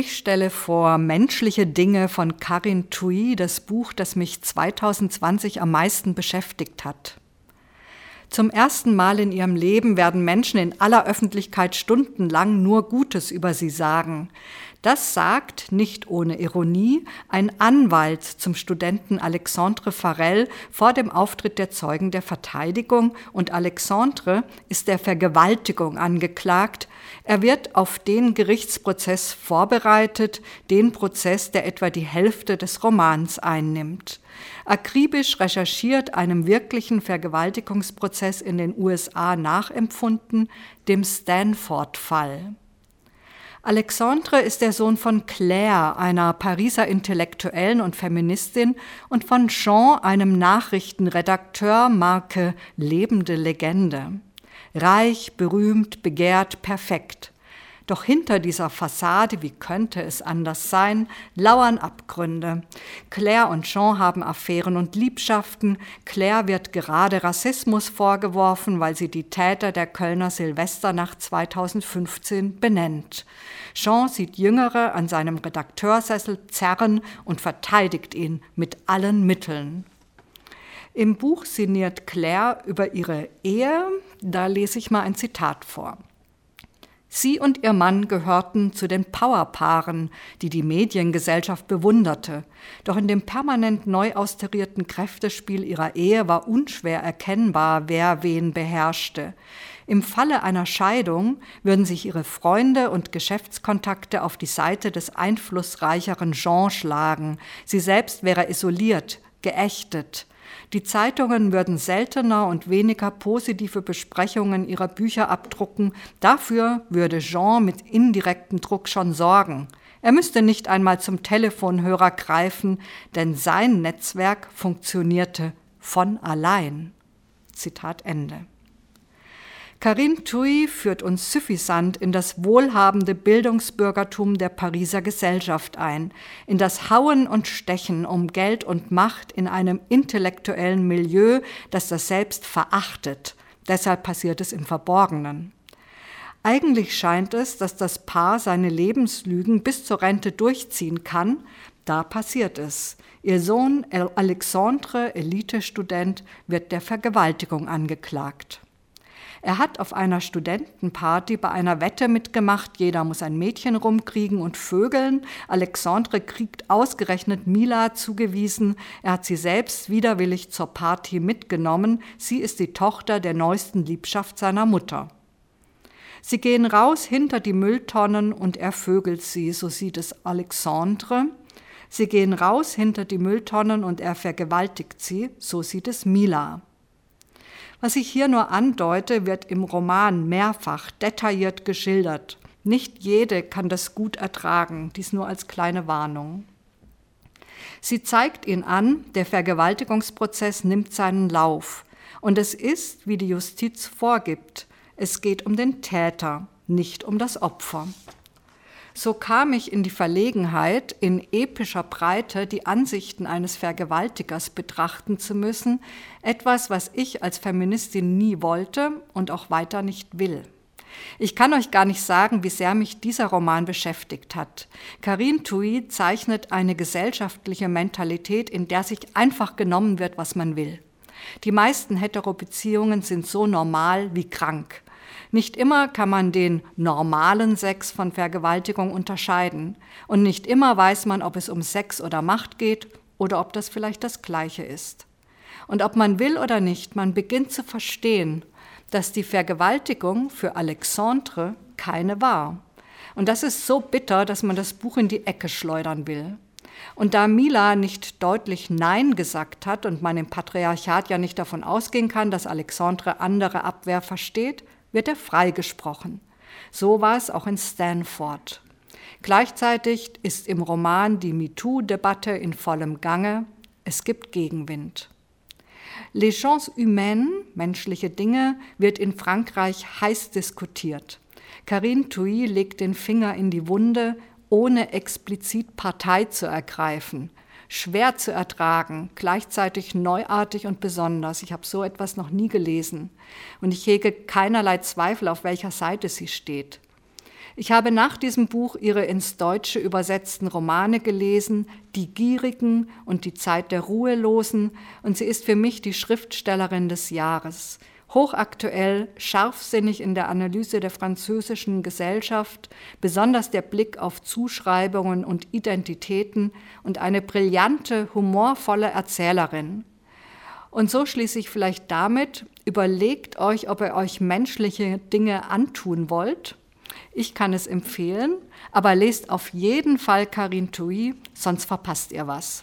Ich stelle vor Menschliche Dinge von Karin Tui, das Buch, das mich 2020 am meisten beschäftigt hat. Zum ersten Mal in ihrem Leben werden Menschen in aller Öffentlichkeit stundenlang nur Gutes über sie sagen. Das sagt, nicht ohne Ironie, ein Anwalt zum Studenten Alexandre Farel vor dem Auftritt der Zeugen der Verteidigung und Alexandre ist der Vergewaltigung angeklagt. Er wird auf den Gerichtsprozess vorbereitet, den Prozess, der etwa die Hälfte des Romans einnimmt. Akribisch recherchiert einem wirklichen Vergewaltigungsprozess in den USA nachempfunden, dem Stanford-Fall. Alexandre ist der Sohn von Claire, einer Pariser Intellektuellen und Feministin, und von Jean, einem Nachrichtenredakteur, Marke Lebende Legende. Reich, berühmt, begehrt, perfekt. Doch hinter dieser Fassade, wie könnte es anders sein, lauern Abgründe. Claire und Jean haben Affären und Liebschaften. Claire wird gerade Rassismus vorgeworfen, weil sie die Täter der Kölner Silvesternacht 2015 benennt. Jean sieht Jüngere an seinem Redakteursessel zerren und verteidigt ihn mit allen Mitteln. Im Buch sinniert Claire über ihre Ehe. Da lese ich mal ein Zitat vor. Sie und ihr Mann gehörten zu den Powerpaaren, die die Mediengesellschaft bewunderte. Doch in dem permanent neu austarierten Kräftespiel ihrer Ehe war unschwer erkennbar, wer wen beherrschte. Im Falle einer Scheidung würden sich ihre Freunde und Geschäftskontakte auf die Seite des einflussreicheren Jean schlagen. Sie selbst wäre isoliert, geächtet. Die Zeitungen würden seltener und weniger positive Besprechungen ihrer Bücher abdrucken. Dafür würde Jean mit indirektem Druck schon sorgen. Er müsste nicht einmal zum Telefonhörer greifen, denn sein Netzwerk funktionierte von allein. Zitat Ende. Karin Tui führt uns suffisant in das wohlhabende Bildungsbürgertum der Pariser Gesellschaft ein, in das Hauen und Stechen um Geld und Macht in einem intellektuellen Milieu, das das Selbst verachtet. Deshalb passiert es im Verborgenen. Eigentlich scheint es, dass das Paar seine Lebenslügen bis zur Rente durchziehen kann. Da passiert es. Ihr Sohn Alexandre, Elitestudent, wird der Vergewaltigung angeklagt. Er hat auf einer Studentenparty bei einer Wette mitgemacht, jeder muss ein Mädchen rumkriegen und vögeln. Alexandre kriegt ausgerechnet Mila zugewiesen. Er hat sie selbst widerwillig zur Party mitgenommen. Sie ist die Tochter der neuesten Liebschaft seiner Mutter. Sie gehen raus hinter die Mülltonnen und er vögelt sie, so sieht es Alexandre. Sie gehen raus hinter die Mülltonnen und er vergewaltigt sie, so sieht es Mila. Was ich hier nur andeute, wird im Roman mehrfach detailliert geschildert. Nicht jede kann das gut ertragen, dies nur als kleine Warnung. Sie zeigt ihn an, der Vergewaltigungsprozess nimmt seinen Lauf. Und es ist, wie die Justiz vorgibt, es geht um den Täter, nicht um das Opfer. So kam ich in die Verlegenheit, in epischer Breite die Ansichten eines Vergewaltigers betrachten zu müssen, etwas, was ich als Feministin nie wollte und auch weiter nicht will. Ich kann euch gar nicht sagen, wie sehr mich dieser Roman beschäftigt hat. Karin Tui zeichnet eine gesellschaftliche Mentalität, in der sich einfach genommen wird, was man will. Die meisten Heterobeziehungen sind so normal wie krank. Nicht immer kann man den normalen Sex von Vergewaltigung unterscheiden. Und nicht immer weiß man, ob es um Sex oder Macht geht oder ob das vielleicht das Gleiche ist. Und ob man will oder nicht, man beginnt zu verstehen, dass die Vergewaltigung für Alexandre keine war. Und das ist so bitter, dass man das Buch in die Ecke schleudern will. Und da Mila nicht deutlich Nein gesagt hat und man im Patriarchat ja nicht davon ausgehen kann, dass Alexandre andere Abwehr versteht, wird er freigesprochen. So war es auch in Stanford. Gleichzeitig ist im Roman die MeToo-Debatte in vollem Gange. Es gibt Gegenwind. Les Chances Humaines, menschliche Dinge, wird in Frankreich heiß diskutiert. Karine Thuy legt den Finger in die Wunde, ohne explizit Partei zu ergreifen schwer zu ertragen, gleichzeitig neuartig und besonders. Ich habe so etwas noch nie gelesen und ich hege keinerlei Zweifel, auf welcher Seite sie steht. Ich habe nach diesem Buch ihre ins Deutsche übersetzten Romane gelesen, Die Gierigen und Die Zeit der Ruhelosen, und sie ist für mich die Schriftstellerin des Jahres. Hochaktuell, scharfsinnig in der Analyse der französischen Gesellschaft, besonders der Blick auf Zuschreibungen und Identitäten und eine brillante, humorvolle Erzählerin. Und so schließe ich vielleicht damit, überlegt euch, ob ihr euch menschliche Dinge antun wollt ich kann es empfehlen, aber lest auf jeden Fall Karin Tui, sonst verpasst ihr was.